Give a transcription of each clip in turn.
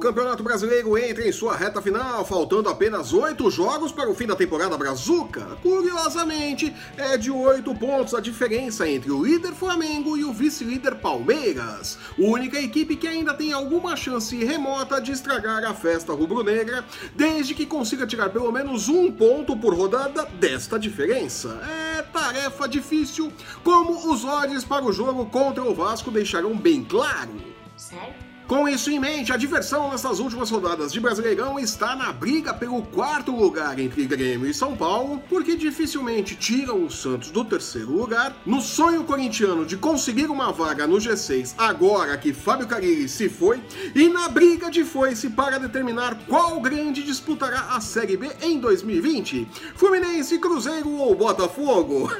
Campeonato Brasileiro entra em sua reta final, faltando apenas oito jogos para o fim da temporada brazuca. Curiosamente, é de oito pontos a diferença entre o líder Flamengo e o vice-líder Palmeiras. Única equipe que ainda tem alguma chance remota de estragar a festa rubro-negra, desde que consiga tirar pelo menos um ponto por rodada desta diferença. É tarefa difícil, como os olhos para o jogo contra o Vasco deixarão bem claro. Sério? Com isso em mente, a diversão nessas últimas rodadas de Brasileirão está na briga pelo quarto lugar entre Grêmio e São Paulo, porque dificilmente tiram o Santos do terceiro lugar, no sonho corintiano de conseguir uma vaga no G6 agora que Fábio Carilli se foi, e na briga de foice para determinar qual grande disputará a Série B em 2020, Fluminense, Cruzeiro ou Botafogo.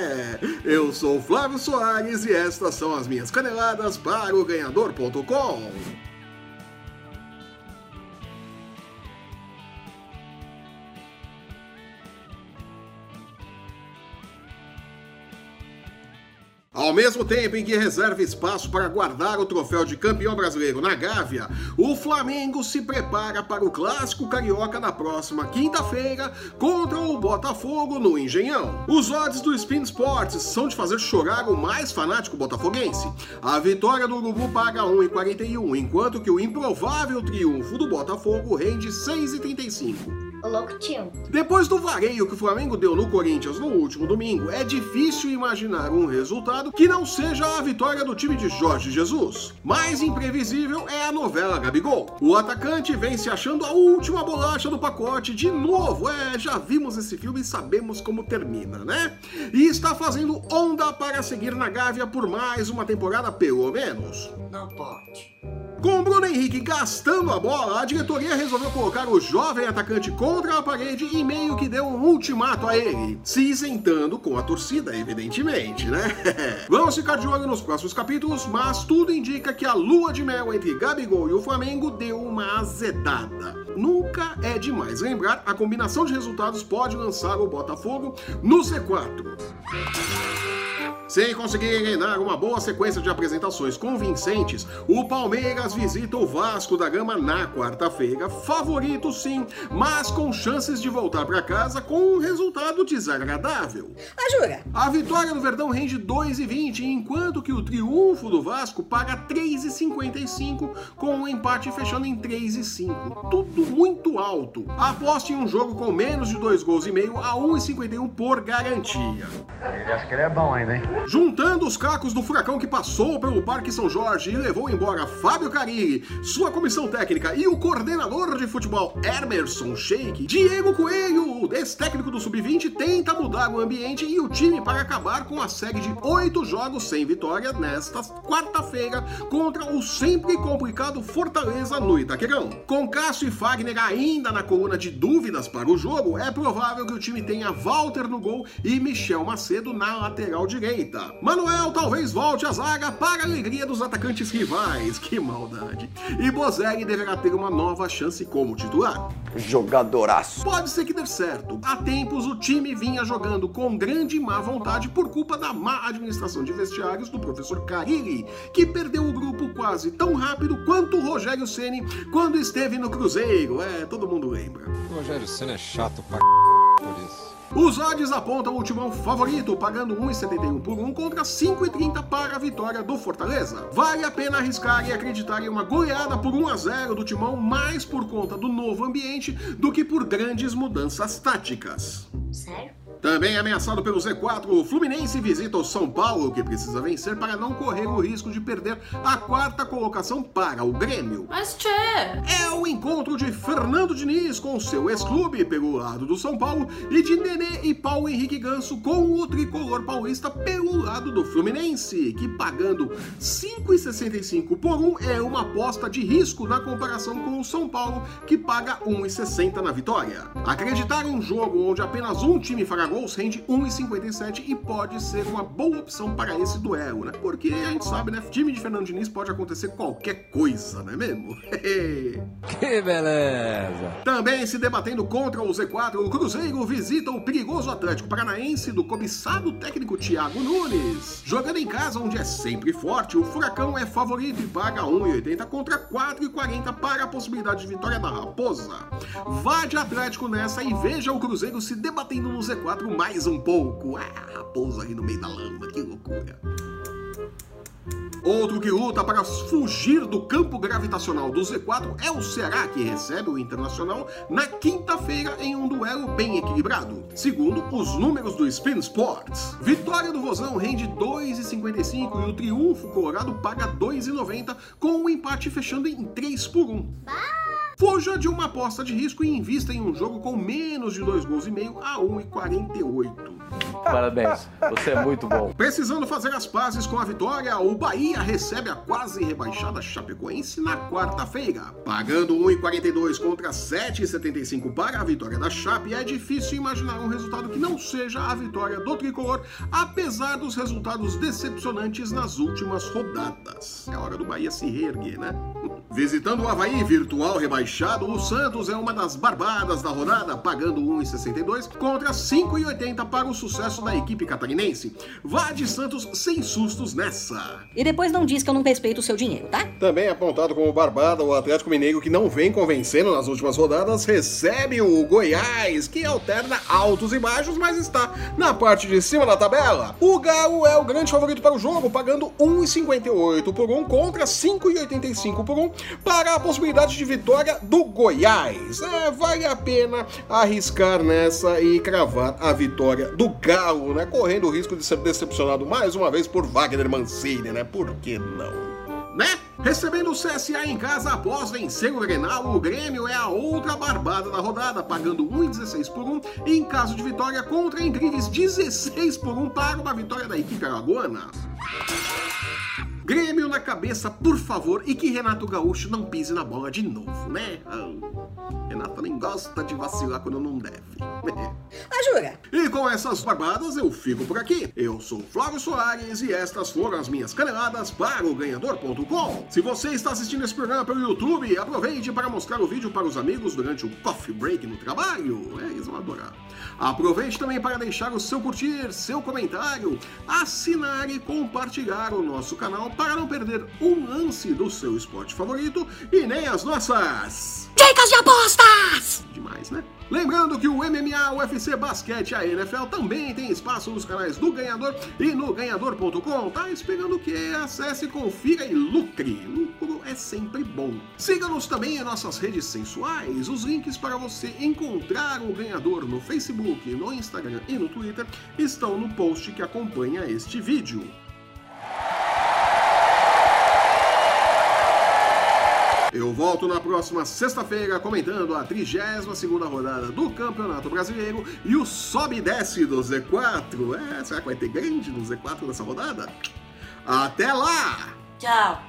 Eu sou Flávio Soares e estas são as minhas caneladas para o ganhador.com. Bye. Ao mesmo tempo em que reserva espaço para guardar o troféu de campeão brasileiro na Gávea, o Flamengo se prepara para o clássico carioca na próxima quinta-feira contra o Botafogo no Engenhão. Os odds do Spin Sports são de fazer chorar o mais fanático botafoguense. A vitória do Urubu paga 1,41, enquanto que o improvável triunfo do Botafogo rende 6,35. Depois do vareio que o Flamengo deu no Corinthians no último domingo, é difícil imaginar um resultado que não seja a vitória do time de Jorge Jesus. Mais imprevisível é a novela Gabigol. O atacante vem se achando a última bolacha do pacote de novo. É, já vimos esse filme e sabemos como termina, né? E está fazendo onda para seguir na Gávea por mais uma temporada, pelo menos. Não pode. Com Bruno Henrique gastando a bola, a diretoria resolveu colocar o jovem atacante contra a parede e meio que deu um ultimato a ele, se isentando com a torcida, evidentemente, né? Vamos ficar de olho nos próximos capítulos, mas tudo indica que a lua de mel entre Gabigol e o Flamengo deu uma azedada. Nunca é demais lembrar, a combinação de resultados pode lançar o Botafogo no Z4. Sem conseguir engrenar uma boa sequência de apresentações convincentes, o Palmeiras visita o Vasco da Gama na quarta-feira, favorito sim, mas com chances de voltar para casa com um resultado desagradável. Ah, jura? A vitória do Verdão rende 2,20, enquanto que o triunfo do Vasco paga 3,55, com o um empate fechando em 3,5. Tudo muito alto. Aposte em um jogo com menos de 2 gols e meio a 1,51 por garantia. Ele acha que ele é bom ainda, hein? Juntando os cacos do furacão que passou pelo Parque São Jorge e levou embora Fábio Carilli, sua comissão técnica e o coordenador de futebol Emerson Sheik, Diego Coelho, ex-técnico do Sub-20, tenta mudar o ambiente e o time para acabar com a série de oito jogos sem vitória nesta quarta-feira contra o sempre complicado Fortaleza no Itaquerão. Com Cássio e Fagner ainda na coluna de dúvidas para o jogo, é provável que o time tenha Walter no gol e Michel Macedo na lateral direita. Manuel talvez volte à zaga para a alegria dos atacantes rivais. Que maldade. E Bozelli deverá ter uma nova chance como titular. Jogadoraço. Pode ser que dê certo. Há tempos o time vinha jogando com grande má vontade por culpa da má administração de vestiários do professor Carilli, que perdeu o grupo quase tão rápido quanto o Rogério Ceni quando esteve no Cruzeiro. É, todo mundo lembra. O Rogério Senna é chato pra c... por isso. Os odds apontam o timão favorito, pagando 1,71 por 1 contra 5,30 para a vitória do Fortaleza. Vale a pena arriscar e acreditar em uma goleada por 1 a 0 do timão, mais por conta do novo ambiente do que por grandes mudanças táticas. Sério? Também ameaçado pelo Z4, o Fluminense visita o São Paulo, que precisa vencer para não correr o risco de perder a quarta colocação para o Grêmio. Mas tchê! É o encontro de Fernando Diniz com seu ex-clube pelo lado do São Paulo e de Nenê e Paulo Henrique Ganso com o tricolor paulista pelo lado do Fluminense, que pagando 5,65 por um é uma aposta de risco na comparação com o São Paulo, que paga 1,60 na vitória. Acreditar em um jogo onde apenas um time fará gols rende 1,57 e pode ser uma boa opção para esse duelo, né? Porque a gente sabe, né? Time de Fernando Diniz pode acontecer qualquer coisa, não é mesmo? Que beleza! Também se debatendo contra o Z4, o Cruzeiro visita o perigoso Atlético Paranaense do cobiçado técnico Thiago Nunes. Jogando em casa, onde é sempre forte, o Furacão é favorito e paga 1,80 contra 4,40 para a possibilidade de vitória da Raposa. Vá de Atlético nessa e veja o Cruzeiro se debatendo no Z4 mais um pouco. Ah, Raposa aí no meio da lama, que loucura. Outro que luta para fugir do campo gravitacional do Z4 é o Ceará, que recebe o Internacional na quinta-feira em um duelo bem equilibrado. Segundo os números do Spin Sports, vitória do Vozão rende 2,55 e o triunfo colorado paga 2,90, com o empate fechando em 3 por 1. Fuja de uma aposta de risco e invista em um jogo com menos de 2 gols e meio a 1,48. Parabéns, você é muito bom. Precisando fazer as pazes com a vitória, o Bahia recebe a quase rebaixada Chapecoense na quarta-feira. Pagando 1,42 contra 7,75 para a vitória da Chape, é difícil imaginar um resultado que não seja a vitória do tricolor, apesar dos resultados decepcionantes nas últimas rodadas. É hora do Bahia se reerguer, né? Visitando o Havaí virtual rebaixado, o Santos é uma das barbadas da rodada, pagando 1,62 contra 5,80 para o sucesso da equipe catarinense. Vá de Santos sem sustos nessa. E depois não diz que eu não respeito o seu dinheiro, tá? Também apontado como barbada, o Atlético Mineiro, que não vem convencendo nas últimas rodadas, recebe o Goiás, que alterna altos e baixos, mas está na parte de cima da tabela. O Galo é o grande favorito para o jogo, pagando 1,58 por 1 contra 5,85 por 1 para a possibilidade de vitória do Goiás. É, vale a pena arriscar nessa e cravar a vitória do Galo, né? Correndo o risco de ser decepcionado mais uma vez por Wagner Mancini, né? Por que não? Né? Recebendo o CSA em casa após vencer o Grenal, o Grêmio é a outra barbada da rodada, pagando 1,16 por 1 e em caso de vitória contra incríveis 16 por 1 para uma vitória da equipe araguana. Grêmio na cabeça, por favor, e que Renato Gaúcho não pise na bola de novo, né? Ah, Renato nem gosta de vacilar quando não deve. Ah, jura? E com essas barbadas eu fico por aqui. Eu sou Flávio Soares e estas foram as minhas caneladas para o ganhador.com. Se você está assistindo esse programa pelo YouTube, aproveite para mostrar o vídeo para os amigos durante o coffee break no trabalho. É, eles vão adorar. Aproveite também para deixar o seu curtir, seu comentário, assinar e compartilhar o nosso canal para não perder um lance do seu esporte favorito e nem as nossas Dicas de apostas! demais, né? Lembrando que o MMA, o UFC Basquete e a NFL também tem espaço nos canais do Ganhador e no ganhador.com. Tá esperando o quê? Acesse, confira e lucre. Lucro é sempre bom. Siga-nos também em nossas redes sensuais. Os links para você encontrar o Ganhador no Facebook, no Instagram e no Twitter estão no post que acompanha este vídeo. Eu volto na próxima sexta-feira comentando a 32ª rodada do Campeonato Brasileiro e o sobe e desce do Z4. É, será que vai ter grande no Z4 nessa rodada? Até lá! Tchau.